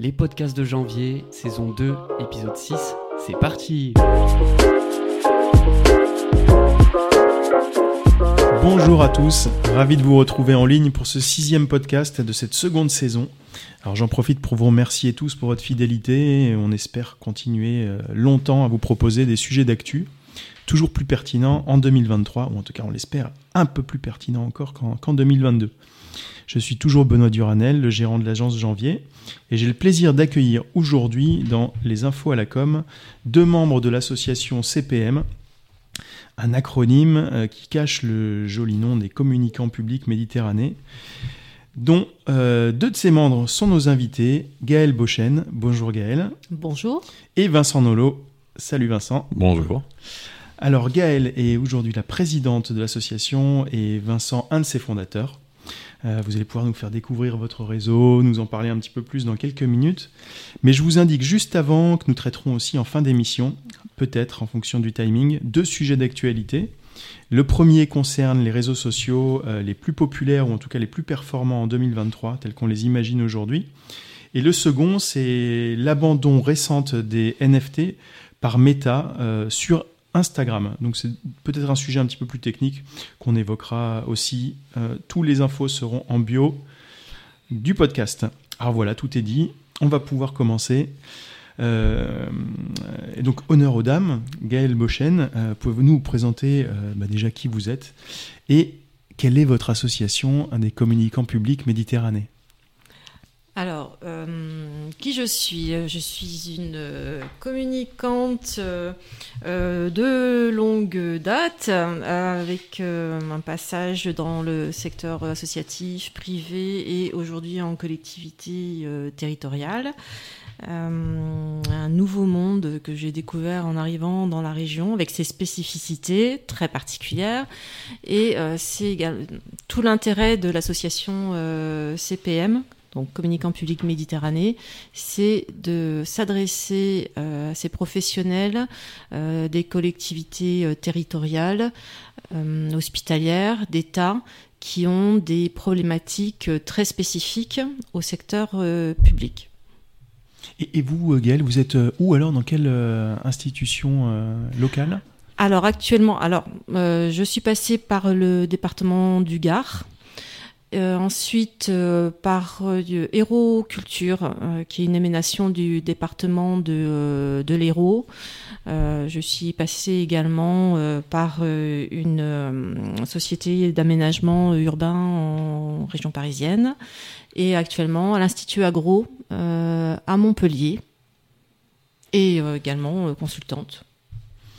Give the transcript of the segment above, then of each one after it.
Les podcasts de janvier, saison 2, épisode 6, c'est parti Bonjour à tous, ravi de vous retrouver en ligne pour ce sixième podcast de cette seconde saison. Alors j'en profite pour vous remercier tous pour votre fidélité et on espère continuer euh, longtemps à vous proposer des sujets d'actu, toujours plus pertinents en 2023, ou en tout cas on l'espère un peu plus pertinents encore qu'en 2022. Je suis toujours Benoît Duranel, le gérant de l'agence Janvier, et j'ai le plaisir d'accueillir aujourd'hui dans les infos à la com deux membres de l'association CPM, un acronyme euh, qui cache le joli nom des communicants publics méditerranéens, dont euh, deux de ses membres sont nos invités, Gaël Bochen, bonjour Gaël. Bonjour. Et Vincent Nolo, salut Vincent. Bonjour. Alors Gaël est aujourd'hui la présidente de l'association et Vincent un de ses fondateurs. Euh, vous allez pouvoir nous faire découvrir votre réseau, nous en parler un petit peu plus dans quelques minutes. Mais je vous indique juste avant que nous traiterons aussi en fin d'émission, peut-être en fonction du timing, deux sujets d'actualité. Le premier concerne les réseaux sociaux euh, les plus populaires ou en tout cas les plus performants en 2023, tels qu'on les imagine aujourd'hui. Et le second, c'est l'abandon récente des NFT par Meta euh, sur Instagram. Donc c'est peut-être un sujet un petit peu plus technique qu'on évoquera aussi. Euh, tous les infos seront en bio du podcast. Alors voilà, tout est dit. On va pouvoir commencer. Euh, et donc honneur aux dames. Gaël Bochen, euh, pouvez-vous nous présenter bah, déjà qui vous êtes et quelle est votre association, des communicants publics méditerranéens alors, euh, qui je suis? Je suis une euh, communicante euh, de longue date, avec un passage dans le secteur associatif, privé et aujourd'hui en collectivité territoriale. un nouveau monde que j'ai découvert en arrivant dans la région avec ses spécificités très particulières et c'est tout l'intérêt de l'association CPM donc communicant public Méditerranée, c'est de s'adresser euh, à ces professionnels euh, des collectivités euh, territoriales, hospitalières, d'État, qui ont des problématiques très spécifiques au secteur public. Et, vous, Gaëlle, vous êtes où alors Dans quelle institution locale? Alors actuellement, alors je suis passée par le département du Gard, euh, ensuite, euh, par euh, Culture, qui est une émanation du département de, de l'Hérault. je suis passée également par une société d'aménagement urbain en région parisienne et actuellement à l'Institut Agro à Montpellier et également consultante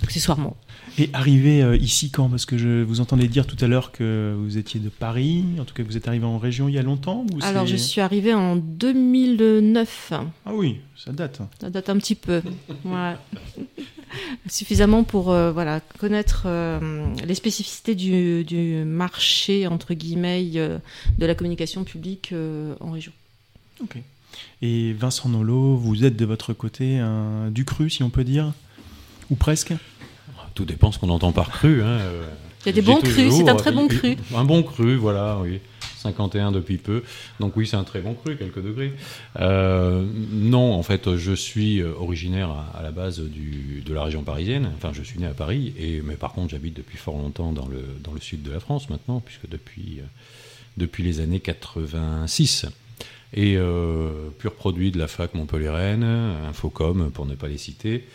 accessoirement. Et arrivé euh, ici quand? Parce que je vous entendais dire tout à l'heure que vous étiez de Paris, en tout cas vous êtes arrivé en région il y a longtemps Alors je suis arrivé en 2009. Ah oui, ça date. Ça date un petit peu. Suffisamment pour euh, voilà, connaître euh, les spécificités du, du, marché, entre guillemets, de la communication publique en région. Ok. Et Vincent Nolo, vous êtes de votre côté un, du cru, si on peut dire? Ou presque? Tout dépend ce qu'on entend par cru. Hein. Il y a des bons crus, c'est un très bon cru. Un bon cru, voilà, oui. 51 depuis peu. Donc oui, c'est un très bon cru, quelques degrés. Euh, non, en fait, je suis originaire à, la base du, de la région parisienne. Enfin, je suis né à Paris, et, mais par contre, j'habite depuis fort longtemps dans le, dans le sud de la France maintenant, puisque depuis, euh, depuis les années 86. Et euh, pur produit de la fac Montpellier-Rennes, Infocom, pour ne pas les citer,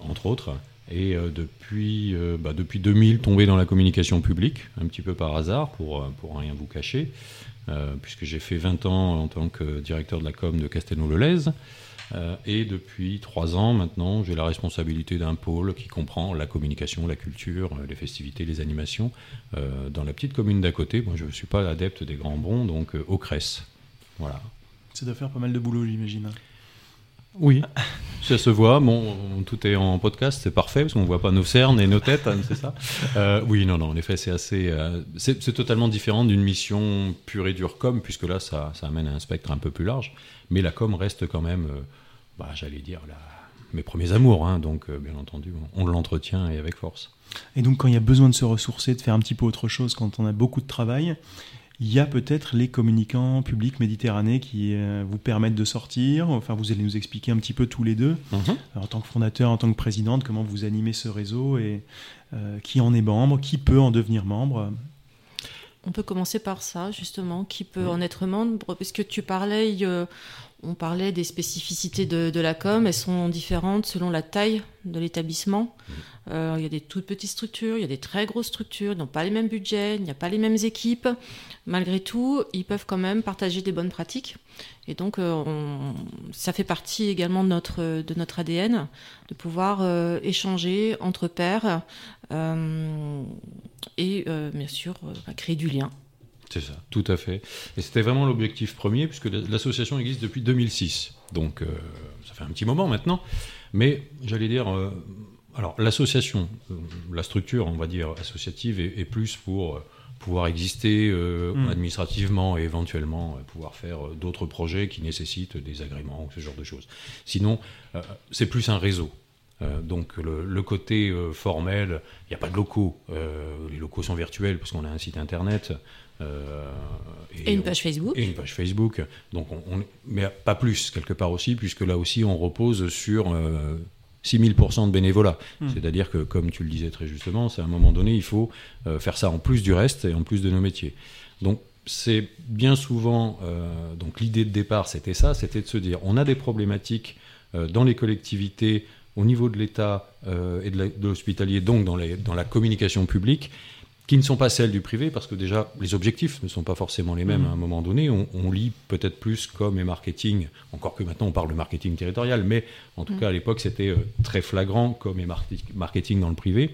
entre autres. Et euh, depuis, euh, bah, depuis 2000, tombé dans la communication publique, un petit peu par hasard, pour, euh, pour rien vous cacher, puisque j'ai fait 20 ans en tant que directeur de la com de Castelnau-le-Lez. et depuis 3 ans maintenant, j'ai la responsabilité d'un pôle qui comprend la communication, la culture, les festivités, les animations, dans la petite commune d'à côté. Moi, je ne suis pas adepte des grands bons, donc au Cresse. Voilà. Ça doit faire pas mal de boulot, j'imagine. Oui, ça se voit. Bon, tout est en podcast, c'est parfait parce qu'on ne voit pas nos cernes et nos têtes, hein, c'est ça euh, Oui, non, non. En effet, c'est assez, euh, c'est totalement différent d'une mission pure et dure com, puisque là, ça, ça, amène à un spectre un peu plus large. Mais la com reste quand même, euh, bah, j'allais dire, mes premiers amours. Hein, donc, bien entendu, on, on l'entretient et avec force. Et donc, quand il y a besoin de se ressourcer, de faire un petit peu autre chose, quand on a beaucoup de travail, il y a peut-être les communicants publics Méditerranée qui euh, vous permettent de sortir. Enfin, vous allez nous expliquer un petit peu tous les deux, Mhm. en tant que fondateur, en tant que présidente, comment vous animez ce réseau et euh, qui en est membre, qui peut en devenir membre. On peut commencer par ça, justement, qui peut Mhm. en être membre, puisque tu parlais, euh, on parlait des spécificités de, de la com, elles sont différentes selon la taille de l'établissement. Euh, il y a des toutes petites structures, il y a des très grosses structures, ils n'ont pas les mêmes budgets, il n'y a pas les mêmes équipes. Malgré tout, ils peuvent quand même partager des bonnes pratiques. Et donc, euh, on- ça fait partie également de notre, de notre ADN, de pouvoir échanger entre pairs et euh, bien sûr euh, bah, créer du lien. C'est ça, tout à fait. Et c'était vraiment l'objectif premier, puisque l'association existe depuis 2006. Donc, euh, ça fait un petit moment maintenant. Mais j'allais dire, euh, alors l'association, la structure, on va dire, associative, est, est plus pour pouvoir exister euh, Mm. administrativement et éventuellement euh, pouvoir faire euh, d'autres projets qui nécessitent des agréments ou ce genre de choses. Sinon, euh, c'est plus un réseau. Euh, donc le, le côté euh, formel, il n'y a pas de locaux. Euh, les locaux sont virtuels parce qu'on a un site internet. euh, Et une page Facebook. et une page Facebook. Donc on, on- mais pas plus quelque part aussi, puisque là aussi on repose sur euh, 6000% de bénévolat. Hmm. C'est-à-dire que, comme tu le disais très justement, c'est à un moment donné, il faut euh, faire ça en plus du reste et en plus de nos métiers. Donc c'est bien souvent, euh, donc l'idée de départ c'était ça, c'était de se dire, on a des problématiques euh, dans les collectivités, au niveau de l'État euh, et de l'hospitalier, donc dans, les- dans la communication publique, qui ne sont pas celles du privé, parce que déjà, les objectifs ne sont pas forcément les mêmes Mhm. à un moment donné. On, on lit peut-être plus com et marketing, encore que maintenant on parle de marketing territorial, mais en tout Mhm. cas à l'époque c'était euh, très flagrant, com et marketing dans le privé.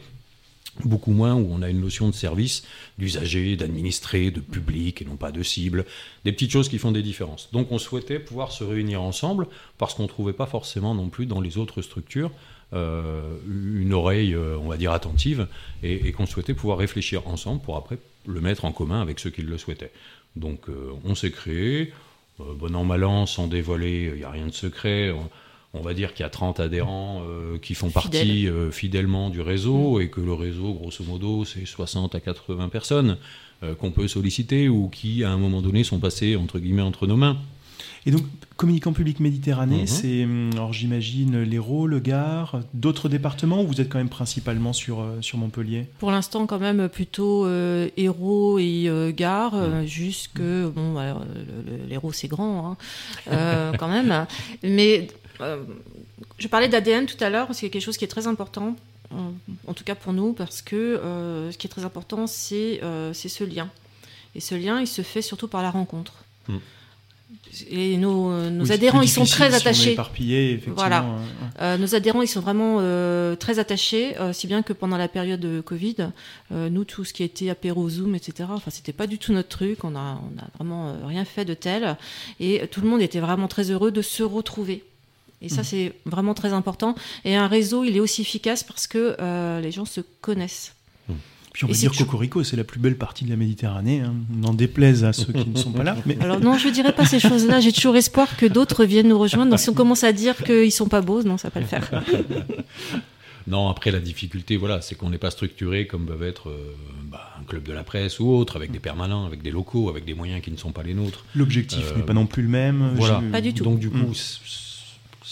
Beaucoup moins où on a une notion de service, d'usager, d'administré, de public et non pas de cible, des petites choses qui font des différences. Donc on souhaitait pouvoir se réunir ensemble parce qu'on ne trouvait pas forcément non plus dans les autres structures euh, une oreille, euh, on va dire, attentive et, qu'on souhaitait pouvoir réfléchir ensemble pour après le mettre en commun avec ceux qui le souhaitaient. Donc euh, on s'est créé, bon an, mal an, sans dévoiler, il n'y a rien de secret. On, on va dire qu'il y a 30 adhérents euh, qui font partie euh, fidèlement du réseau et que le réseau, grosso modo, c'est 60 à 80 personnes euh, qu'on peut solliciter ou qui, à un moment donné, sont passées, entre guillemets, entre nos mains. Et donc, communicant public Méditerranée, Mhm. c'est, hum, alors j'imagine, l'Hérault, le Gard, d'autres départements ou vous êtes quand même principalement sur, sur Montpellier? Pour l'instant, quand même, plutôt euh, héros et euh, gare, euh, jusque. Bon, le- l'héros, c'est grand, hein, euh, quand même. Mais je parlais d'ADN tout à l'heure, parce qu'il y a quelque chose qui est très important, en, en tout cas pour nous, parce que euh, ce qui est très important, c'est euh, c'est ce lien. Et ce lien, il se fait surtout par la rencontre. Mm. Et nos, euh, nos Oui, c'est adhérents, ils sont très si attachés. éparpillé, effectivement. Voilà. Euh, nos adhérents, ils sont vraiment euh, très attachés, euh, si bien que pendant la période de Covid, euh, nous, tout ce qui était apéro Zoom, etc., enfin, c'était pas du tout notre truc. On a, on a vraiment euh, rien fait de tel, et tout le monde était vraiment très heureux de se retrouver. Et ça, c'est vraiment très important. Et un réseau, il est aussi efficace parce que euh, les gens se connaissent. Puis on va dire Cocorico, c'est la plus belle partie de la Méditerranée. Hein. N'en déplaise à ceux qui ne sont pas là. Mais Alors non, je dirais pas ces choses-là. J'ai toujours espoir que d'autres viennent nous rejoindre. Donc si on commence à dire qu'ils sont pas beaux, non, ça va pas le faire. Non, après la difficulté, voilà, c'est qu'on n'est pas structuré comme peuvent être euh, bah, un club de la presse ou autre, avec des permanents, avec des locaux, avec des moyens qui ne sont pas les nôtres. l'objectif Euh, n'est pas non plus le même. Voilà. Pas du tout. Donc du coup, Mm.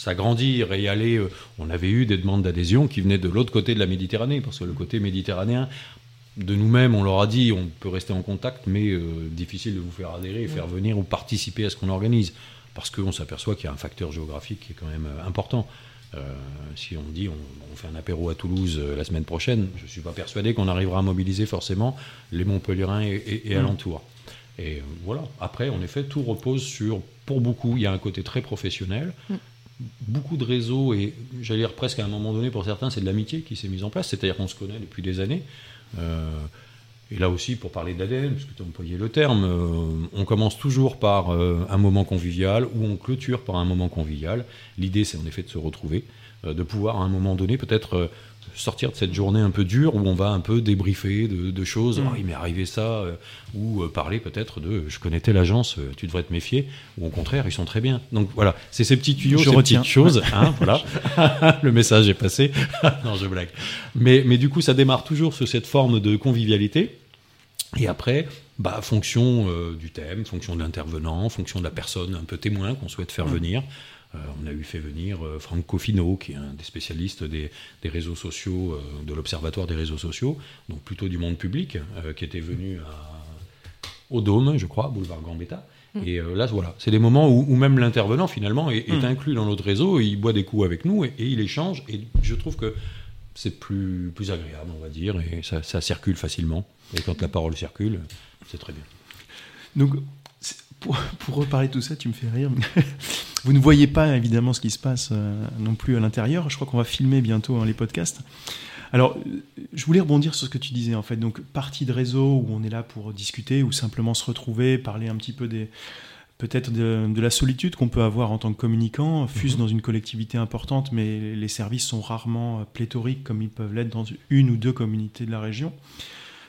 S'agrandir et y aller. euh, on avait eu des demandes d'adhésion qui venaient de l'autre côté de la Méditerranée, parce que le côté méditerranéen, de nous-mêmes, on leur a dit, on peut rester en contact, mais euh, difficile de vous faire adhérer, faire venir ou participer à ce qu'on organise, parce qu'on s'aperçoit qu'il y a un facteur géographique qui est quand même euh, important. Euh, si on dit on, on fait un apéro à Toulouse euh, la semaine prochaine, je ne suis pas persuadé qu'on arrivera à mobiliser forcément les Montpellierins et, et- et alentours. Et voilà. Après, en effet, tout repose sur, pour beaucoup, il y a un côté très professionnel, Mm. Beaucoup de réseaux, et j'allais dire presque à un moment donné, pour certains, c'est de l'amitié qui s'est mise en place, c'est-à-dire qu'on se connaît depuis des années. Euh, et là aussi, pour parler d'ADN, parce que tu as employé le terme, euh, on commence toujours par euh, un moment convivial, ou on clôture par un moment convivial. L'idée, c'est en effet de se retrouver, de pouvoir à un moment donné peut-être sortir de cette journée un peu dure où on va un peu débriefer de, de choses. Mm. Ah, il m'est arrivé ça, euh, ou euh, parler peut-être de je connais telle agence, euh, tu devrais te méfier, ou au contraire, ils sont très bien. Donc voilà, c'est ces petits tuyaux, Je ces retiens. petites choses. hein, voilà. Le message est passé. non, je blague. Mais, mais du coup, ça démarre toujours sur cette forme de convivialité. Et après, bah, fonction du thème, fonction de l'intervenant, fonction de la personne un peu témoin qu'on souhaite faire Mm. venir. Euh, on a eu fait venir euh, Franck Cofino, qui est un des spécialistes des, des réseaux sociaux, euh, de l'Observatoire des réseaux sociaux, donc plutôt du monde public, euh, qui était venu à, au Dôme, je crois, boulevard Gambetta. Mm. Et euh, là, voilà, c'est des moments où, où même l'intervenant, finalement, est, est Mm. inclus dans notre réseau, et il boit des coups avec nous, et, et il échange, et je trouve que c'est plus, plus agréable, on va dire, et ça, ça circule facilement. Et quand la parole circule, c'est très bien. Donc, pour, pour reparler de tout ça, tu me fais rire. Vous ne voyez pas évidemment ce qui se passe euh, non plus à l'intérieur. Je crois qu'on va filmer bientôt hein, les podcasts. Alors, je voulais rebondir sur ce que tu disais en fait. Donc, partie de réseau où on est là pour discuter ou simplement se retrouver, parler un petit peu des peut-être de, de la solitude qu'on peut avoir en tant que communicant, fût-ce Mhm. dans une collectivité importante, mais les services sont rarement euh, pléthoriques comme ils peuvent l'être dans une ou deux communautés de la région.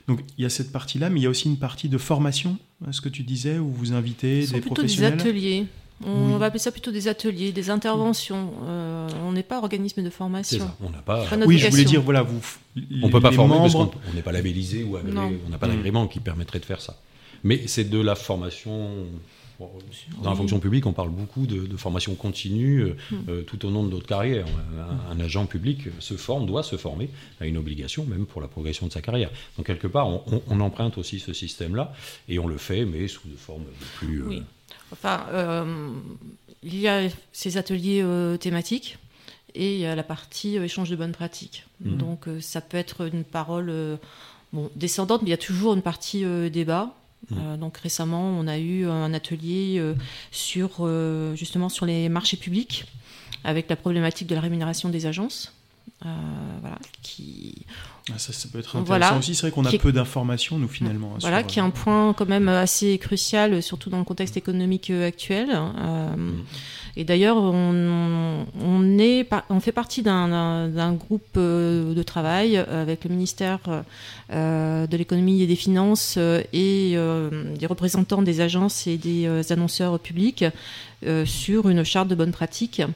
Donc il y a cette partie-là, mais il y a aussi une partie de formation, ce que tu disais, où vous invitez Ce sont des plutôt des professionnels. ateliers. On Oui. va appeler ça plutôt des ateliers, des interventions. Euh, on n'est pas organisme de C'est formation. ça. On n'a pas. Oui, je voulais dire, voilà, vous. On peut pas former parce membres- qu'on on n'est pas labellisé ou agréé, on n'a pas Mm. d'agrément qui permettrait de faire ça. Mais c'est de la formation. Dans la fonction publique, on parle beaucoup de, de formation continue euh, Mm. euh, tout au long de notre carrière. Un, un agent public se forme, doit se former, a une obligation même pour la progression de sa carrière. Donc quelque part, on, on- on emprunte aussi ce système-là et on le fait, mais sous une forme plus. euh, Oui. Enfin, euh, il y a ces ateliers euh, thématiques et il y a la partie euh, échange de bonnes pratiques. Mhm. Donc ça peut être une parole bon, descendante, mais il y a toujours une partie débat. Mhm. Euh, donc récemment, on a eu un atelier euh, sur euh, justement sur les marchés publics avec la problématique de la rémunération des agences. Euh, voilà, qui Ah, ça, ça peut être intéressant Voilà. aussi. C'est vrai qu'on a peu d'informations, nous, finalement. Voilà, sur, qui est un point quand même assez crucial, euh, surtout dans le contexte économique euh, actuel. Euh. Et d'ailleurs, on, on, est, par- on fait partie d'un- groupe euh, de travail euh, avec le ministère euh, de l'économie et des finances euh, et euh, des représentants des agences et des euh, annonceurs publics euh, sur une charte de bonne pratique euh,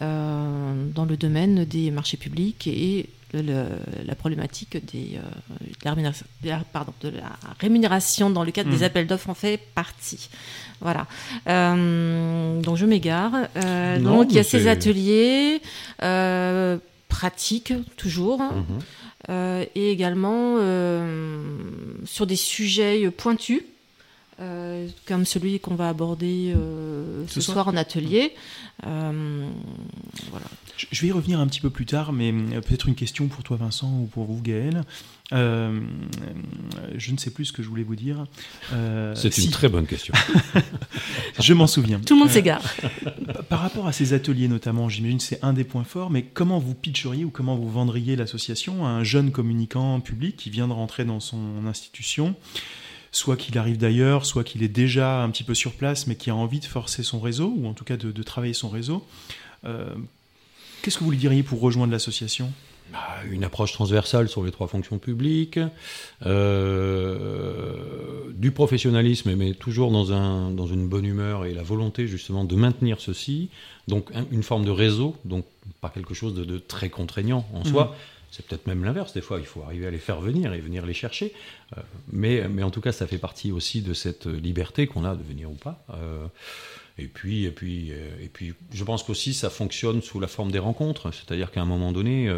dans le domaine des marchés publics et le- le- la problématique des, euh, de, la rémunération, de la- pardon, de la rémunération dans le cadre des appels d'offres en fait partie. Voilà. Euh, donc je m'égare. Euh, donc il y a ces ateliers euh, pratiques toujours. mhm. Euh, et également euh, sur des sujets pointus, euh, comme celui qu'on va aborder euh, ce, Ce soir. soir en atelier. Euh, voilà. Je je vais y revenir un petit peu plus tard, mais euh, peut-être une question pour toi, Vincent, ou pour vous, Gaël. Euh, je ne sais plus ce que je voulais vous dire. Euh, C'est si, une très bonne question. Je m'en souviens. Tout le monde s'égare. Par- Par rapport à ces ateliers notamment, j'imagine que c'est un des points forts, mais comment vous pitcheriez ou comment vous vendriez l'association à un jeune communicant public qui vient de rentrer dans son institution? Soit qu'il arrive d'ailleurs, soit qu'il est déjà un petit peu sur place, mais qui a envie de forcer son réseau, ou en tout cas de, de travailler son réseau. Euh, Qu'est-ce que vous lui diriez pour rejoindre l'association? Bah, Une approche transversale sur les trois fonctions publiques, euh, du professionnalisme, mais toujours dans, un, dans une bonne humeur et la volonté justement de maintenir ceci. Donc un- une forme de réseau, donc pas quelque chose de, de très contraignant en soi. C'est peut-être même l'inverse, des fois il faut arriver à les faire venir et venir les chercher. Euh, mais, mais en tout cas, ça fait partie aussi de cette liberté qu'on a de venir ou pas. Euh, et puis, et puis, euh, et puis, je pense qu'aussi ça fonctionne sous la forme des rencontres, c'est-à-dire qu'à un moment donné,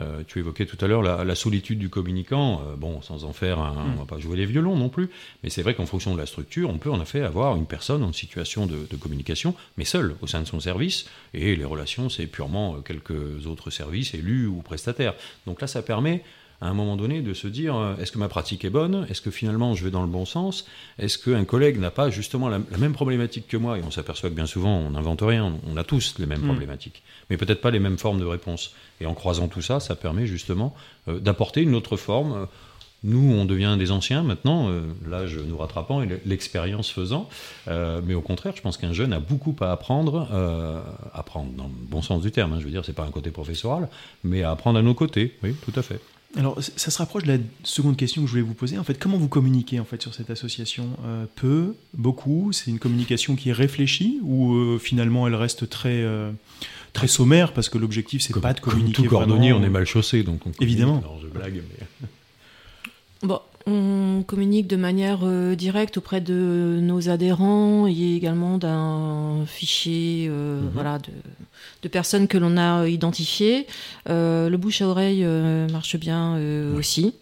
euh, tu évoquais tout à l'heure la, la solitude du communicant. euh, bon, sans en faire, un, Mm. on va pas jouer les violons non plus, mais c'est vrai qu'en fonction de la structure, on peut en effet avoir une personne en situation de, de communication, mais seule au sein de son service, et les relations, c'est purement euh, quelques autres services, élus ou prestataires. Donc là, ça permet à un moment donné de se dire euh, est-ce que ma pratique est bonne? Est-ce que finalement je vais dans le bon sens? Est-ce qu'un collègue n'a pas justement la, la même problématique que moi? Et on s'aperçoit que bien souvent on n'invente rien, on a tous les mêmes Mm. problématiques, mais peut-être pas les mêmes formes de réponse. Et en croisant tout ça, ça permet justement euh, d'apporter une autre forme. Euh, Nous, on devient des anciens maintenant, euh, l'âge nous rattrapant et l'expérience faisant. Euh, mais au contraire, je pense qu'un jeune a beaucoup à apprendre, euh, apprendre dans le bon sens du terme. hein, je veux dire, c'est pas un côté professoral, mais à apprendre à nos côtés. Oui, tout à fait. Alors, ça se rapproche de la seconde question que je voulais vous poser. En fait, comment vous communiquez en fait sur cette association? Euh, Peu, beaucoup? C'est une communication qui est réfléchie ou euh, finalement elle reste très euh, très sommaire parce que l'objectif c'est Comme- pas de comme communiquer tout cordonnier, vraiment. on est mal chaussé, donc on. Évidemment. Alors je blague, mais Bon, On communique de manière euh, directe auprès de nos adhérents et également d'un fichier euh, Mhm. voilà, de, de personnes que l'on a identifiées. Euh, le bouche à oreille marche bien Oui. aussi.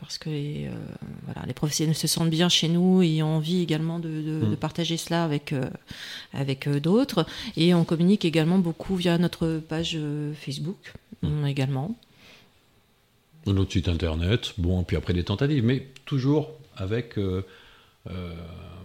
Parce que les, voilà, les professionnels se sentent bien chez nous et ont envie également de, de- de partager cela avec, avec d'autres. Et on communique également beaucoup via notre page Facebook Mm. euh, également. notre site internet, bon, puis après des tentatives, mais toujours avec euh, euh,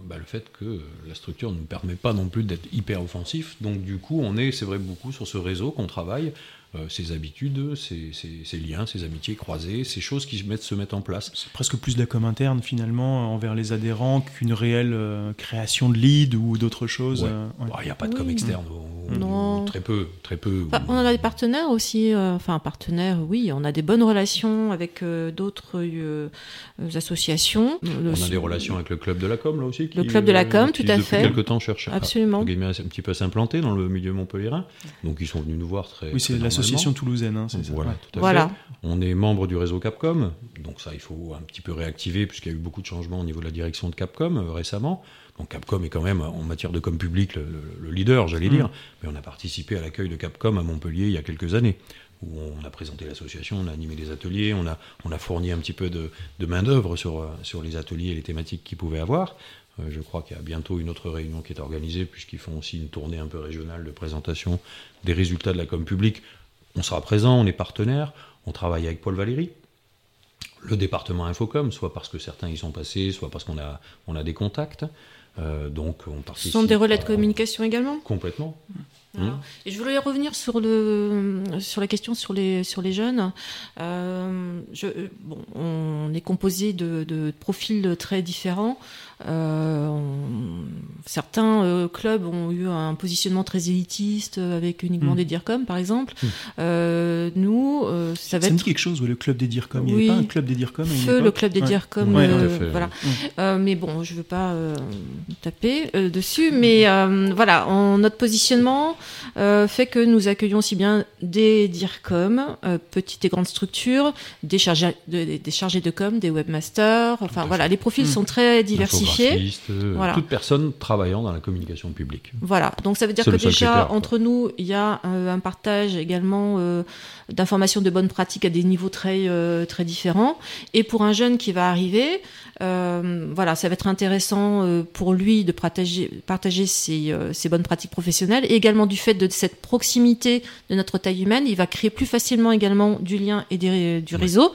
bah, le fait que la structure ne nous permet pas non plus d'être hyper offensif. Donc du coup, on est, c'est vrai, beaucoup sur ce réseau qu'on travaille, euh, ces habitudes, ces liens, ces amitiés croisées, ces choses qui se mettent, se mettent en place. C'est presque plus de la com interne finalement envers les adhérents qu'une réelle euh, création de lead ou d'autres choses. Ouais. euh, ouais. Il n'y a pas de com externe, Non. Très peu, très peu. Enfin, on a des partenaires aussi, euh, enfin partenaires, oui, on a des bonnes relations avec euh, d'autres euh, associations. Le- On a des relations avec le club de la com là aussi. Le club de la com, qui, tout à depuis fait. quelques temps cherche à- Absolument. entre guillemets, un petit peu à s'implanter dans le milieu montpellierin. Donc ils sont venus nous voir très. Oui, c'est l'association toulousaine, hein, c'est ça. Voilà, tout à Voilà. fait. On est membre du réseau Capcom, donc ça il faut un petit peu réactiver puisqu'il y a eu beaucoup de changements au niveau de la direction de Capcom euh, récemment. Capcom est quand même en matière de com public le, le- le leader, j'allais Mm. dire. Mais on a participé à l'accueil de Capcom à Montpellier il y a quelques années où on a présenté l'association, on a animé des ateliers, on a, on a fourni un petit peu de, de main-d'œuvre sur, sur les ateliers et les thématiques qu'ils pouvaient avoir. Euh, je crois qu'il y a bientôt une autre réunion qui est organisée, puisqu'ils font aussi une tournée un peu régionale de présentation des résultats de la com publique. On sera présent, on est partenaire, on travaille avec Paul Valéry, le département Infocom, soit parce que certains y sont passés, soit parce qu'on a, on a des contacts. Euh, donc on Ce participe. sont des relais de communication également? Complètement. Voilà. Mmh. Et je voulais revenir sur le sur la question sur les sur les jeunes. Euh, je, bon, on est composé de, de profils très différents. Euh, on- certains euh, clubs ont eu un positionnement très élitiste avec uniquement Mm. des DIRCOM, par exemple. Mm. Euh, nous, euh, ça va Ça me être dit quelque chose, le club des DIRCOM. Il n'y Oui. avait pas un club des DIRCOM à une Feu, le club des Ouais. DIRCOM. Ouais, euh, fait. voilà. Mm. Euh, mais bon, je veux pas euh, taper euh, dessus, mais euh, voilà, en, notre positionnement euh, fait que nous accueillons aussi bien des DIRCOM, euh, petites et grandes structures, des chargés de, des- des chargés de com, des webmasters, enfin voilà, les profils Mm. sont très diversifiés. Euh, Voilà. Toute personne travaillant dans la communication publique. Voilà, donc ça veut dire que déjà critère, entre nous, il y a euh, un partage également euh, d'informations de bonnes pratiques à des niveaux très euh, très différents. Et pour un jeune qui va arriver, euh, voilà, ça va être intéressant euh, pour lui de partager partager ses, euh, ses bonnes pratiques professionnelles. Et également du fait de cette proximité de notre taille humaine, il va créer plus facilement également du lien et des- du réseau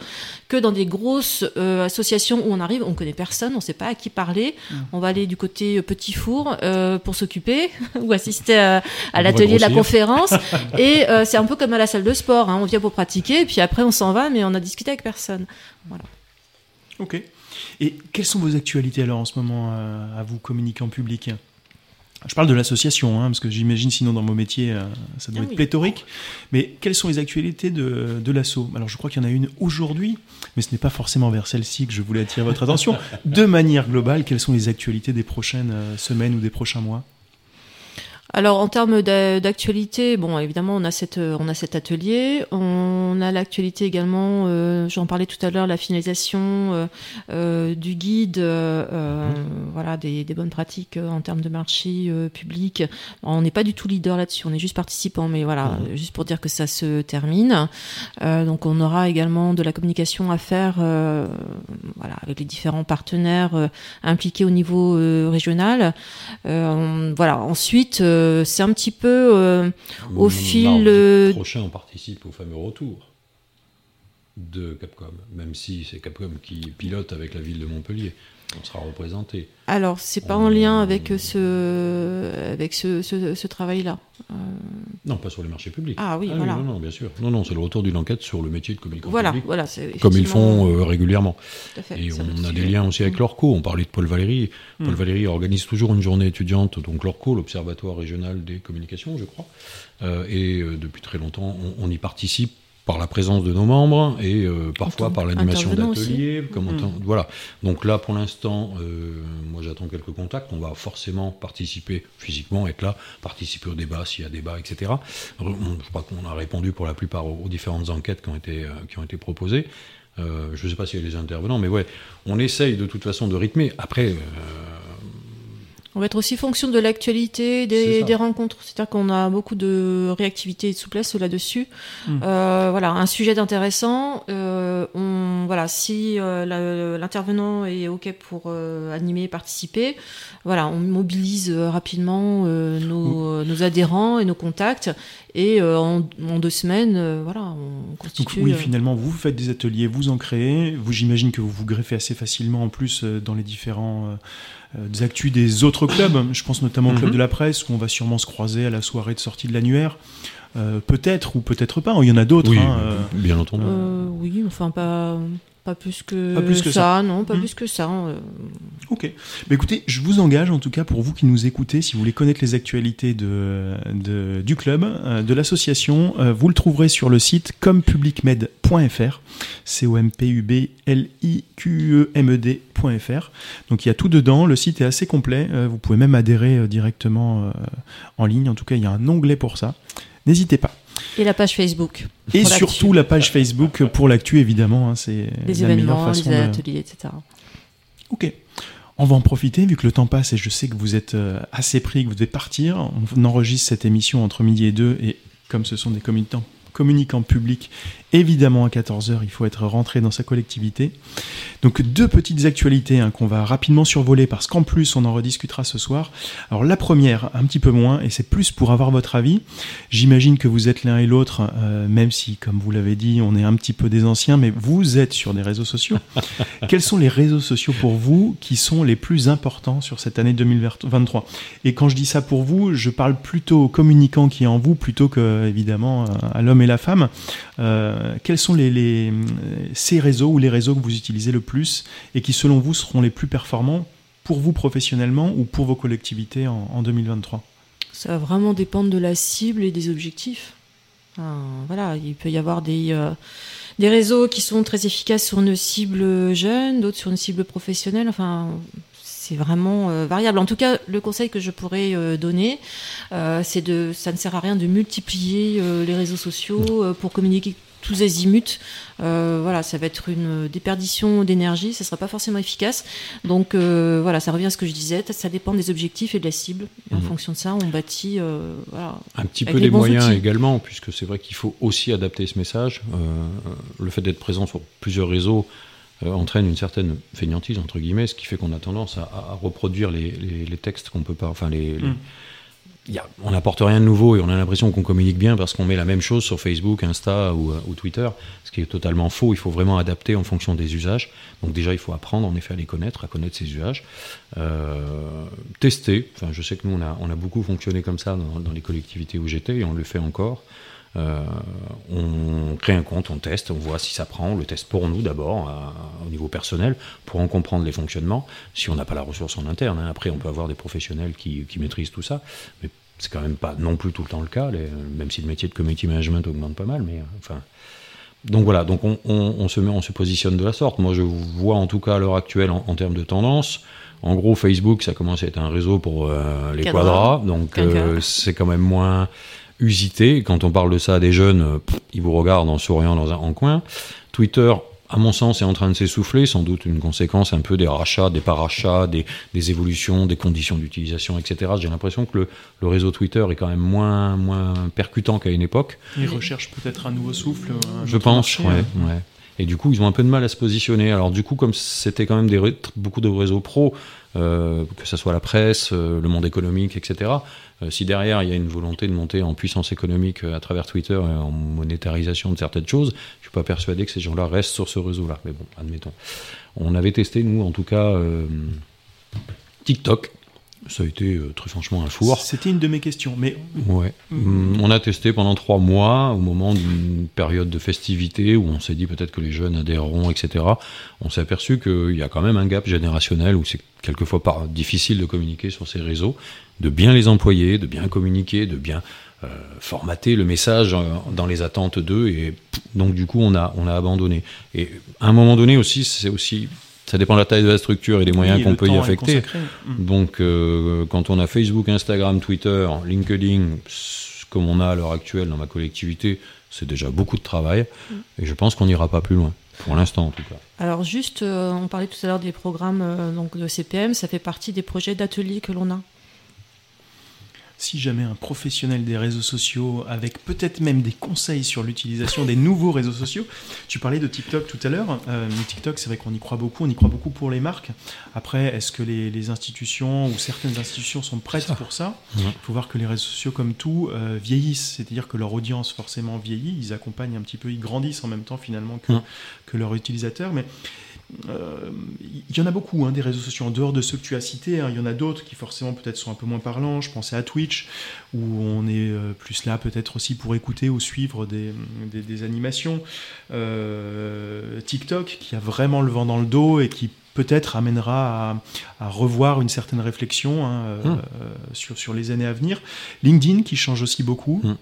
que dans des grosses euh, associations où on arrive, on connaît personne, on ne sait pas à qui parler. Mm. On va aller du côté euh, petit four euh, pour s'occuper ou assister à, l'atelier de la conférence. et euh, c'est un peu comme à la salle de sport. hein. On vient pour pratiquer, et puis après on s'en va, mais on a discuté avec personne. Ok. Et quelles sont vos actualités alors en ce moment euh, à vous, communicants publics Je parle de l'association, hein, parce que j'imagine sinon dans vos métiers, euh, ça doit Ah être oui. pléthorique. Mais quelles sont les actualités de, de l'asso? Alors je crois qu'il y en a une aujourd'hui, mais ce n'est pas forcément vers celle-ci que je voulais attirer votre attention. De manière globale, quelles sont les actualités des prochaines euh, semaines ou des prochains mois? Alors en termes d'a- d'actualité, bon évidemment on a cette euh, on a cet atelier, on a l'actualité également. euh, J'en parlais tout à l'heure, la finalisation euh, du guide, euh, euh, voilà des, des bonnes pratiques en termes de marché euh, public. On n'est pas du tout leader là-dessus, on est juste participant, mais voilà euh, juste pour dire que ça se termine. Euh, donc on aura également de la communication à faire, euh, voilà avec les différents partenaires euh, impliqués au niveau euh, régional. Euh, voilà ensuite. Euh, c'est un petit peu euh, Au fil, Mardi euh, prochain, on participe au fameux retour de Capcom, même si c'est Capcom qui pilote avec la ville de Montpellier. On sera représenté. alors c'est pas en lien avec ce avec ce, ce, ce travail-là. Non, pas sur les marchés publics. Ah oui, voilà. non, non, bien sûr. Non, non, c'est le retour d'une enquête sur le métier de communicant Voilà, public, voilà, comme ils font euh, régulièrement. tout à fait, Et on a des liens aussi avec l'ORCO. On parlait de Paul Valéry. Paul Mm. Valéry organise toujours une journée étudiante, donc l'ORCO, l'Observatoire régional des communications, je crois. Euh, et euh, depuis très longtemps, on, on y participe par la présence de nos membres et euh, parfois par l'animation d'ateliers. Mm. entend- Voilà. Donc là, pour l'instant, euh, moi j'attends quelques contacts. On va forcément participer physiquement, être là, participer au débat s'il y a débat, etc. On- Je crois qu'on a répondu pour la plupart aux, aux différentes enquêtes qui ont été, euh, qui ont été proposées. Euh, je ne sais pas s'il y a les intervenants, mais ouais, on essaye de toute façon de rythmer. Après, On va être aussi fonction de l'actualité, des, rencontres. C'est-à-dire qu'on a beaucoup de réactivité et de souplesse là-dessus. Mm. Euh, voilà, un sujet intéressant. Euh, on, voilà, si euh, l'intervenant est ok pour euh, animer, participer, voilà, on mobilise rapidement euh, nos, nos adhérents et nos contacts. Et en, en deux semaines, voilà, on Donc constitue. oui, euh, finalement, vous faites des ateliers, vous en créez. Vous, j'imagine que vous vous greffez assez facilement en plus dans les différents des actus des autres clubs. Je pense notamment au club Mhm. de la presse où on va sûrement se croiser à la soirée de sortie de l'annuaire. Euh, peut-être ou peut-être pas. Il y en a d'autres. oui, hein, euh. bien entendu. euh, oui, enfin pas. Pas plus que, Pas plus que ça, non, pas Mm. plus que ça. euh, Ok. Bah, écoutez, je vous engage en tout cas pour vous qui nous écoutez, si vous voulez connaître les actualités de, de- du club, euh, de l'association, euh, vous le trouverez sur le site compublicmed.fr. C-O-M-P-U-B-L-I-Q-E-M-E-D.fr. Donc il y a tout dedans, le site est assez complet, vous pouvez même adhérer directement en ligne, en tout cas il y a un onglet pour ça. N'hésitez pas. Et la page Facebook. Et surtout la page Facebook pour l'actu évidemment, hein, c'est Les la événements, façon les de- ateliers, etc. Ok. On va en profiter vu que le temps passe et je sais que vous êtes euh, assez pris, que vous devez partir. On enregistre cette émission entre midi et deux et comme ce sont des communicants, communicants publics, évidemment à 14h, il faut être rentré dans sa collectivité. Donc deux petites actualités hein, qu'on va rapidement survoler parce qu'en plus on en rediscutera ce soir. Alors la première, un petit peu moins, et c'est plus pour avoir votre avis. J'imagine que vous êtes l'un et l'autre, euh, même si, comme vous l'avez dit, on est un petit peu des anciens, mais vous êtes sur des réseaux sociaux. Quels sont les réseaux sociaux pour vous qui sont les plus importants sur cette année 2023 Et quand je dis ça pour vous, je parle plutôt au communicant qui est en vous plutôt que évidemment euh, à l'homme et la femme. Euh, quels sont les- ces réseaux ou les réseaux que vous utilisez le plus et qui selon vous seront les plus performants pour vous professionnellement ou pour vos collectivités en, en 2023 Ça va vraiment dépendre de la cible et des objectifs. Voilà, il peut y avoir des, euh, des réseaux qui sont très efficaces sur une cible jeune, d'autres sur une cible professionnelle. Enfin, c'est vraiment euh, variable. En tout cas, le conseil que je pourrais euh, donner, euh, c'est de, ça ne sert à rien de multiplier euh, les réseaux sociaux euh, pour communiquer tous azimuts. Euh, voilà, ça va être une déperdition d'énergie, ça sera pas forcément efficace. Donc euh, voilà, ça revient à ce que je disais, ça dépend des objectifs et de la cible. Et En Mhm. fonction de ça, on bâtit. euh, voilà. Un petit Avec peu les des moyens outils. également, puisque c'est vrai qu'il faut aussi adapter ce message. Euh, le fait d'être présent sur plusieurs réseaux euh, entraîne une certaine fainéantise, entre guillemets, ce qui fait qu'on a tendance à, à reproduire les, les- les textes qu'on peut pas. Enfin, les, les- Mm. On n'apporte rien de nouveau et on a l'impression qu'on communique bien parce qu'on met la même chose sur Facebook, Insta ou, euh, ou Twitter, ce qui est totalement faux. Il faut vraiment adapter en fonction des usages. Donc déjà, il faut apprendre en effet à les connaître, à connaître ces usages. Euh, tester. Enfin, je sais que nous, on a, on a beaucoup fonctionné comme ça dans, dans les collectivités où j'étais et on le fait encore. Euh, on crée un compte, on teste, on voit si ça prend, on le teste pour nous d'abord, au niveau personnel, pour en comprendre les fonctionnements, si on n'a pas la ressource en interne. hein. Après, on peut avoir des professionnels qui, qui maîtrisent tout ça, mais c'est quand même pas non plus tout le temps le cas, les- même si le métier de community management augmente pas mal, mais euh, enfin. Donc voilà, donc on, on- on se met, on se positionne de la sorte. Moi, je vois en tout cas à l'heure actuelle en, en termes de tendance. En gros, Facebook, ça commence à être un réseau pour euh, les Quadra. quadras, donc euh, c'est quand même moins usité. Quand on parle de ça à des jeunes, euh, pff, ils vous regardent en souriant dans un en coin. Twitter, à mon sens, est en train de s'essouffler, sans doute une conséquence un peu des rachats, des parachats, des, des évolutions, des conditions d'utilisation, etc. J'ai l'impression que le, le réseau Twitter est quand même moins, moins percutant qu'à une époque. Ils recherchent peut-être un nouveau souffle. un Je pense, marché, ouais, hein. ouais. Et du coup, ils ont un peu de mal à se positionner. Alors du coup, comme c'était quand même des beaucoup de réseaux pro, euh, que ce soit la presse, euh, le monde économique, etc. euh, si derrière il y a une volonté de monter en puissance économique à travers Twitter et en monétarisation de certaines choses, je suis pas persuadé que ces gens-là restent sur ce réseau-là. Mais bon, admettons. On avait testé nous, en tout cas, TikTok. Ça a été euh, très franchement un four. C'était une de mes questions, mais Ouais. Mhm. Mm, On a testé pendant trois mois, au moment d'une période de festivité, où on s'est dit peut-être que les jeunes adhéreront, etc. On s'est aperçu qu'il y a quand même un gap générationnel où c'est quelquefois pas difficile de communiquer sur ces réseaux, de bien les employer, de bien communiquer, de bien euh, formater le message euh, dans les attentes d'eux. Et donc du coup, on a, on a abandonné. Et à un moment donné aussi, c'est aussi... Ça dépend de la taille de la structure et des moyens oui, qu'on peut y affecter. Mm. Donc, euh, quand on a Facebook, Instagram, Twitter, LinkedIn, comme on a à l'heure actuelle dans ma collectivité, c'est déjà beaucoup de travail. Et je pense qu'on n'ira pas plus loin. Pour l'instant, en tout cas. Alors juste, euh, on parlait tout à l'heure des programmes euh, donc de CPM, ça fait partie des projets d'atelier que l'on a. si jamais un professionnel des réseaux sociaux, avec peut-être même des conseils sur l'utilisation des nouveaux réseaux sociaux, tu parlais de TikTok tout à l'heure. Euh, TikTok, c'est vrai qu'on y croit beaucoup, on y croit beaucoup pour les marques. Après, est-ce que les, les institutions ou certaines institutions sont prêtes Ça. pour ça? Il faut voir que les réseaux sociaux, comme tout, euh, vieillissent, c'est-à-dire que leur audience forcément vieillit, ils accompagnent un petit peu, ils grandissent en même temps finalement que, que leurs utilisateurs. Mais il y en a beaucoup, hein, des réseaux sociaux en dehors de ceux que tu as cités. hein. Il y en a d'autres qui forcément peut-être sont un peu moins parlants. Je pensais à Twitch, où on est euh, plus là peut-être aussi pour écouter ou suivre des, des- des animations. Euh, TikTok, qui a vraiment le vent dans le dos et qui peut-être amènera à, à revoir une certaine réflexion hein, euh, euh, sur, sur les années à venir. LinkedIn, qui change aussi beaucoup. Hum.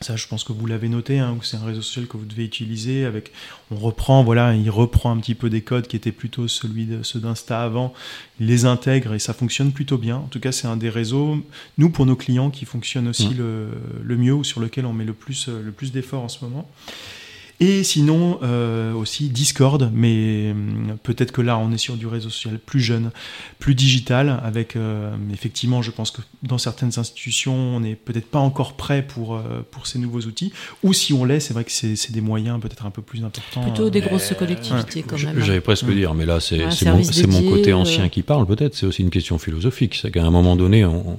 Ça, je pense que vous l'avez noté, hein, c'est un réseau social que vous devez utiliser. Avec, on reprend, voilà, il reprend un petit peu des codes qui étaient plutôt celui de, ceux d'Insta avant. Il les intègre et ça fonctionne plutôt bien. En tout cas, c'est un des réseaux, nous pour nos clients, qui fonctionne aussi Mm. le, le mieux ou sur lequel on met le plus, euh, le plus d'efforts en ce moment. Et sinon, euh, aussi Discord, mais hum, peut-être que là, on est sur du réseau social plus jeune, plus digital, avec euh, effectivement, je pense que dans certaines institutions, on n'est peut-être pas encore prêt pour, euh, pour ces nouveaux outils. Ou si on l'est, c'est vrai que c'est c'est des moyens peut-être un peu plus importants. Plutôt des euh, grosses collectivités quand Je- même. hein. J'allais presque Mm. dire, mais là, c'est mon, mon côté euh. ancien qui parle, peut-être. C'est aussi une question philosophique. C'est qu'à un moment donné, on- on-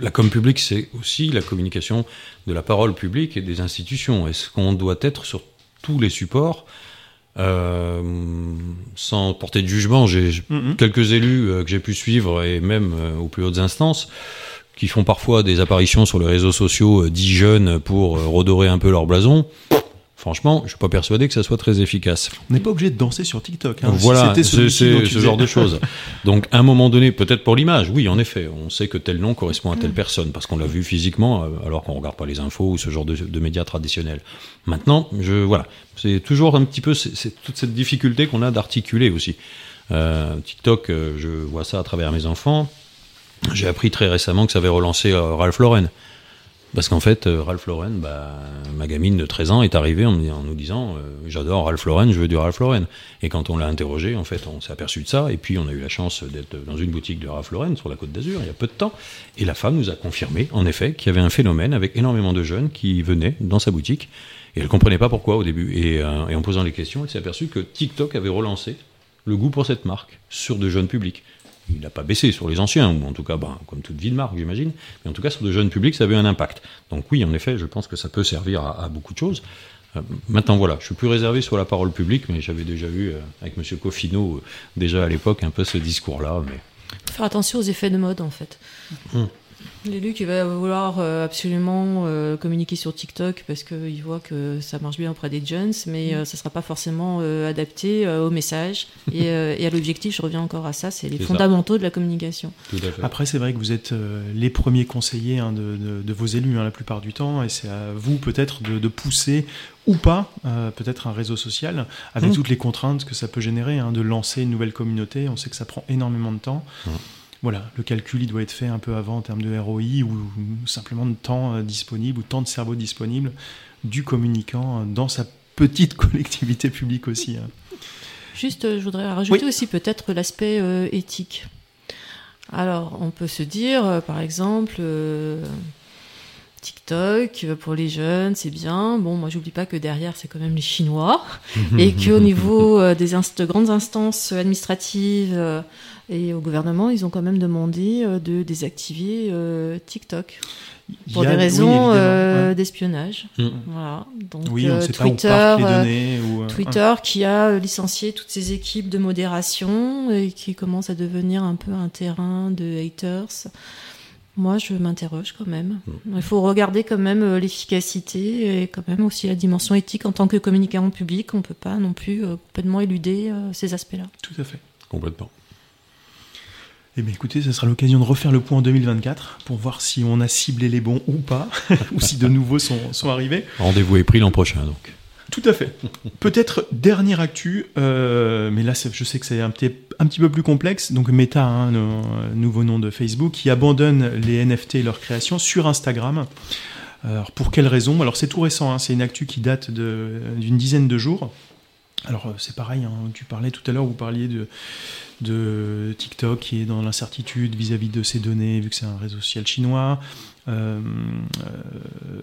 la com publique, c'est aussi la communication de la parole publique et des institutions. Est-ce qu'on doit être sur tous les supports euh, sans porter de jugement? J'ai Mhm. quelques élus euh, que j'ai pu suivre et même euh, aux plus hautes instances qui font parfois des apparitions sur les réseaux sociaux dits jeunes pour redorer un peu leur blason. Franchement, je suis pas persuadé que ça soit très efficace. On n'est pas obligé de danser sur TikTok. hein, voilà, c'est ce faisais. genre de choses. Donc, à un moment donné, peut-être pour l'image, oui, en effet, on sait que tel nom correspond à Mm. telle personne parce qu'on l'a vu physiquement, euh, alors qu'on regarde pas les infos ou ce genre de, de médias traditionnels. Maintenant, je voilà, c'est toujours un petit peu c'est toute cette difficulté qu'on a d'articuler aussi. Euh, TikTok, euh, je vois ça à travers mes enfants. J'ai appris très récemment que ça avait relancé Ralph Lauren. Parce qu'en fait, euh, Ralph Lauren, bah, ma gamine de 13 ans est arrivée en, nous disant euh, J'adore Ralph Lauren, je veux du Ralph Lauren. Et quand on l'a interrogé, en fait, on s'est aperçu de ça. Et puis, on a eu la chance d'être dans une boutique de Ralph Lauren sur la côte d'Azur il y a peu de temps. Et la femme nous a confirmé, en effet, qu'il y avait un phénomène avec énormément de jeunes qui venaient dans sa boutique. Et elle comprenait pas pourquoi au début. Euh, et en posant les questions, elle s'est aperçue que TikTok avait relancé le goût pour cette marque sur de jeunes publics. Il n'a pas baissé sur les anciens, ou en tout cas, ben, comme toute vie de marque, j'imagine. Mais en tout cas, sur de jeunes publics, ça avait un impact. Donc oui, en effet, je pense que ça peut servir à, à beaucoup de choses. Euh, maintenant, voilà, je suis plus réservé sur la parole publique, mais j'avais déjà eu, euh, avec M. Coffino, euh, déjà à l'époque, un peu ce discours-là. Mais Faut faire attention aux effets de mode en fait. Hum. L'élu qui va vouloir euh, absolument euh, communiquer sur TikTok parce qu'il voit que ça marche bien auprès des jeunes, mais euh, ça ne sera pas forcément adapté au message et, et à l'objectif. Je reviens encore à ça, c'est les ça. fondamentaux de la communication. tout à fait. Après, c'est vrai que vous êtes les premiers conseillers hein, de, de- de vos élus hein, la plupart du temps, et c'est à vous peut-être de, de pousser ou pas euh, peut-être un réseau social avec Mmh. toutes les contraintes que ça peut générer, hein, de lancer une nouvelle communauté. On sait que ça prend énormément de temps. Mmh. Voilà, le calcul il doit être fait un peu avant en termes de ROI ou, ou simplement de temps euh, disponible ou temps de cerveau disponible du communicant euh, dans sa petite collectivité publique aussi. hein. Juste, euh, je voudrais rajouter Oui. aussi peut-être l'aspect euh, éthique. Alors, on peut se dire, par exemple, euh, TikTok euh, pour les jeunes, c'est bien. Bon, moi, j'oublie pas que derrière, c'est quand même les Chinois, et qu'au niveau euh, des inst- grandes instances administratives euh, et au gouvernement, ils ont quand même demandé euh, de désactiver TikTok pour a- des raisons ouais. d'espionnage. Mm. Voilà. Donc, Oui, on ne sait pas où Twitter, partent les données. ou, Twitter qui a licencié toutes ses équipes de modération et qui commence à devenir un peu un terrain de haters. Moi, je m'interroge quand même. Il faut regarder quand même euh, l'efficacité et quand même aussi la dimension éthique en tant que communicant public. On ne peut pas non plus euh, complètement éluder euh, ces aspects-là. Tout à fait. Complètement. Eh bien écoutez, ce sera l'occasion de refaire le point en 2024 pour voir si on a ciblé les bons ou pas, ou si de nouveaux sont, sont arrivés. Rendez-vous est pris l'an prochain, donc. Tout à fait. Peut-être dernière actu, euh, mais là je sais que c'est un petit, un petit peu plus complexe. Donc Meta, hein, le euh, nouveau nom de Facebook, qui abandonne les NFT et leur création sur Instagram. Alors pour quelle raison? Alors c'est tout récent, hein, c'est une actu qui date d'une dizaine de jours. alors c'est pareil, hein, tu parlais tout à l'heure, vous parliez de, de TikTok qui est dans l'incertitude vis-à-vis de ses données, vu que c'est un réseau social chinois. Euh, euh,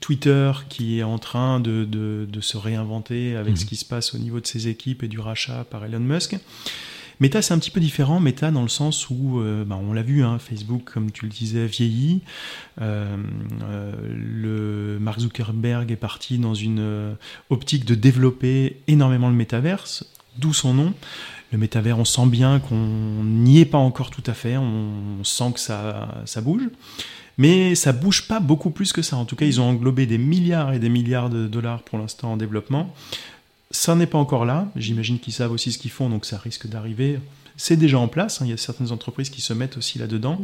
Twitter qui est en train de, de, se réinventer avec ce mmh. qui se passe au niveau de ses équipes et du rachat par Elon Musk. Meta, c'est un petit peu différent. Meta, dans le sens où, euh, bah, on l'a vu, hein, Facebook, comme tu le disais, vieillit. le Mark Zuckerberg est parti dans une optique de développer énormément le métaverse, d'où son nom le métavers, on sent bien qu'on n'y est pas encore tout à fait, on sent que ça, ça bouge. Mais ça bouge pas beaucoup plus que ça. En tout cas, ils ont englobé des milliards et des milliards de dollars pour l'instant en développement. Ça n'est pas encore là. J'imagine qu'ils savent aussi ce qu'ils font, donc ça risque d'arriver. C'est déjà en place. Hein. Il y a certaines entreprises qui se mettent aussi là-dedans.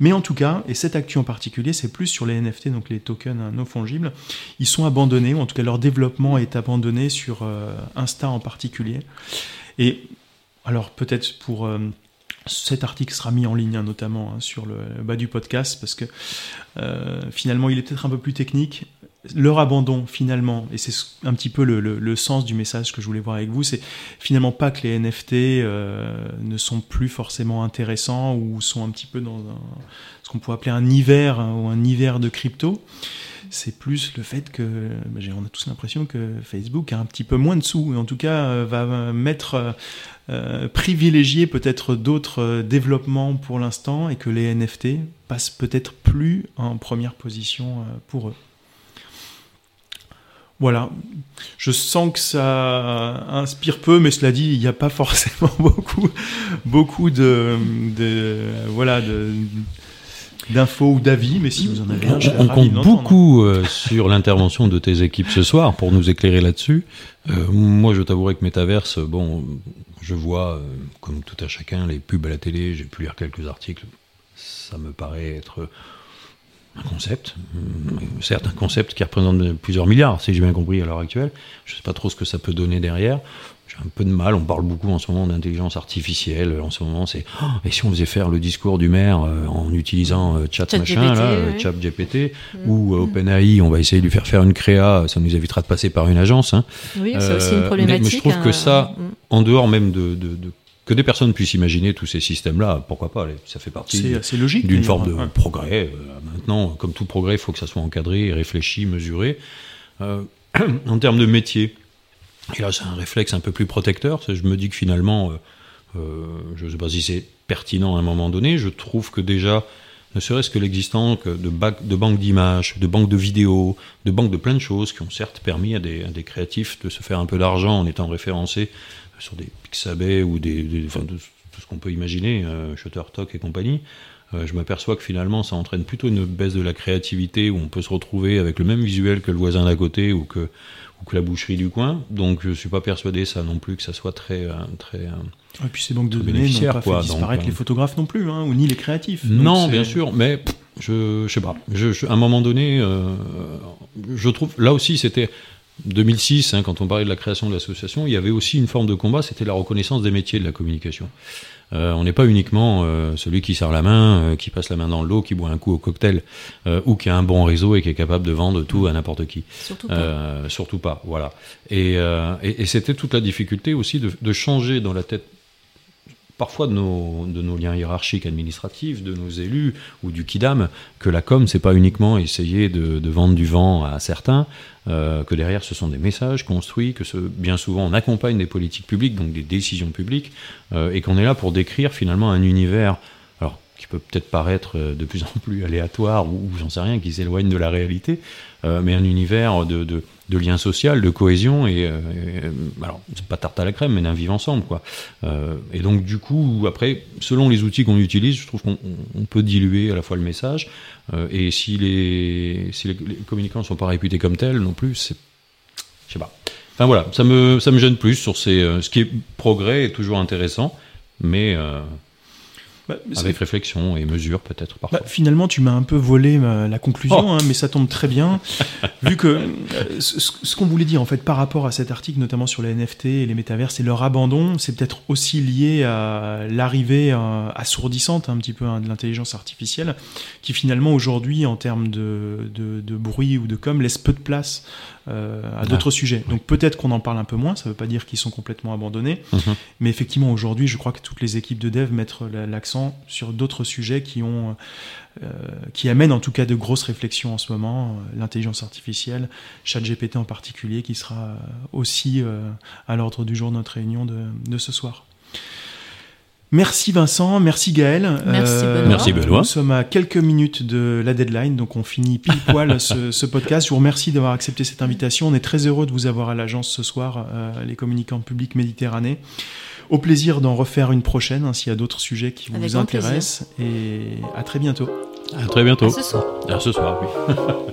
Mais en tout cas, et cette actu en particulier, c'est plus sur les NFT, donc les tokens non fongibles. Ils sont abandonnés, ou en tout cas leur développement est abandonné sur euh, Insta en particulier. Et alors peut-être pour euh, cet article sera mis en ligne hein, notamment hein, sur le bas du podcast parce que euh, finalement il est peut-être un peu plus technique. Leur abandon finalement, et c'est un petit peu le, sens du message que je voulais voir avec vous, c'est finalement pas que les NFT euh, ne sont plus forcément intéressants ou sont un petit peu dans ce qu'on pourrait appeler un hiver hein, ou un hiver de crypto c'est plus le fait que bah, on a tous l'impression que Facebook a un petit peu moins de sous, en tout cas euh, va mettre euh, euh, privilégier peut-être d'autres développements pour l'instant, et que les NFT passent peut-être plus en première position pour eux. Voilà, je sens que ça inspire peu, mais cela dit, il n'y a pas forcément beaucoup, de, voilà, d'infos ou d'avis, mais si vous en avez un, On compte beaucoup euh, sur l'intervention de tes équipes ce soir pour nous éclairer là-dessus. Euh, moi, je t'avouerai que Metaverse, bon, je vois, euh, comme tout à chacun, les pubs à la télé, j'ai pu lire quelques articles. Ça me paraît être un concept, certes un concept qui représente plusieurs milliards, si j'ai bien compris à l'heure actuelle. Je ne sais pas trop ce que ça peut donner derrière un peu de mal. On parle beaucoup en ce moment d'intelligence artificielle. En ce moment, c'est oh, et si on faisait faire le discours du maire euh, en utilisant euh, chat, machin, là, euh, chat GPT mm. ou mm. OpenAI, on va essayer de lui faire faire une créa. Ça nous évitera de passer par une agence. Hein. Oui, c'est aussi une problématique. Mais, je trouve que ça, mm. en dehors même de, que des personnes puissent imaginer tous ces systèmes-là, pourquoi pas Ça fait partie d'une forme de progrès. Maintenant, comme tout progrès, il faut que ça soit encadré, réfléchi, mesuré. en termes de métier, et là, c'est un réflexe un peu plus protecteur. Je me dis que finalement, euh, euh, je ne sais pas si c'est pertinent à un moment donné, je trouve que déjà, ne serait-ce que l'existence de, de banques d'images, de banques de vidéos, de banques de plein de choses qui ont certes permis à des, créatifs de se faire un peu d'argent en étant référencés sur des Pixabay ou des, enfin, tout ce qu'on peut imaginer, euh, Shutterstock et compagnie. Euh, je m'aperçois que finalement ça entraîne plutôt une baisse de la créativité où on peut se retrouver avec le même visuel que le voisin d'à côté ou que, ou que la boucherie du coin. Donc je suis pas persuadé ça non plus que ça soit très euh, très. Et puis ces banques de données n'ont pas fait disparaître les euh, photographes non plus, hein, ou ni les créatifs. non, bien sûr, mais je, je sais pas. Je, à un moment donné, je trouve là aussi c'était 2006, hein, quand on parlait de la création de l'association, il y avait aussi une forme de combat, c'était la reconnaissance des métiers de la communication. Euh, on n'est pas uniquement euh, celui qui sert la main, euh, qui passe la main dans l'eau, qui boit un coup au cocktail, ou qui a un bon réseau et qui est capable de vendre tout à n'importe qui. Surtout pas. surtout pas, voilà. Et, et, et c'était toute la difficulté aussi de, de changer dans la tête parfois de nos, liens hiérarchiques administratifs, de nos élus ou du KIDAM, que la com, c'est pas uniquement essayer de, vendre du vent à certains, euh, que derrière ce sont des messages construits, que bien souvent on accompagne des politiques publiques, donc des décisions publiques, euh, et qu'on est là pour décrire finalement un univers, alors qui peut peut-être paraître euh, de plus en plus aléatoire ou, j'en sais rien, qui s'éloigne de la réalité, mais un univers de de lien social, de cohésion et, euh, euh, alors c'est pas tarte à la crème, mais d'un vivre ensemble quoi. Euh, et donc du coup après, selon les outils qu'on utilise, je trouve qu'on peut diluer à la fois le message et si les si les, communicants ne sont pas réputés comme tels non plus, c'est je sais pas. Enfin voilà, ça me ça me gêne plus sur ces ce qui est progrès est toujours intéressant, mais Bah, avec réflexion et mesure peut-être parfois. Bah, finalement, tu m'as un peu volé ma- la conclusion, hein, mais ça tombe très bien, vu que euh, ce, qu'on voulait dire en fait par rapport à cet article, notamment sur les NFT et les métavers, et leur abandon, c'est peut-être aussi lié à l'arrivée euh, assourdissante un petit peu hein, de l'intelligence artificielle, qui finalement aujourd'hui, en termes de, de- de bruit ou de com, laisse peu de place euh, à d'autres sujets. Donc peut-être qu'on en parle un peu moins, ça ne veut pas dire qu'ils sont complètement abandonnés, Mhm. mais effectivement aujourd'hui, je crois que toutes les équipes de dev mettent la- sur d'autres sujets qui ont euh, qui amène en tout cas de grosses réflexions en ce moment, euh, l'intelligence artificielle, ChatGPT en particulier, qui sera euh, aussi euh, à l'ordre du jour de notre réunion de, de ce soir. Merci Vincent, merci Gaël. Euh, Merci Benoît. Merci Benoît. Nous sommes à quelques minutes de la deadline, donc on finit pile poil ce, ce podcast. Je vous remercie d'avoir accepté cette invitation. On est très heureux de vous avoir à l'agence ce soir, euh, les communicants publics Méditerranée. Au plaisir d'en refaire une prochaine hein, s'il y a d'autres sujets qui vous intéressent. Et à très bientôt. À très bientôt. À ce soir. À ce soir, oui.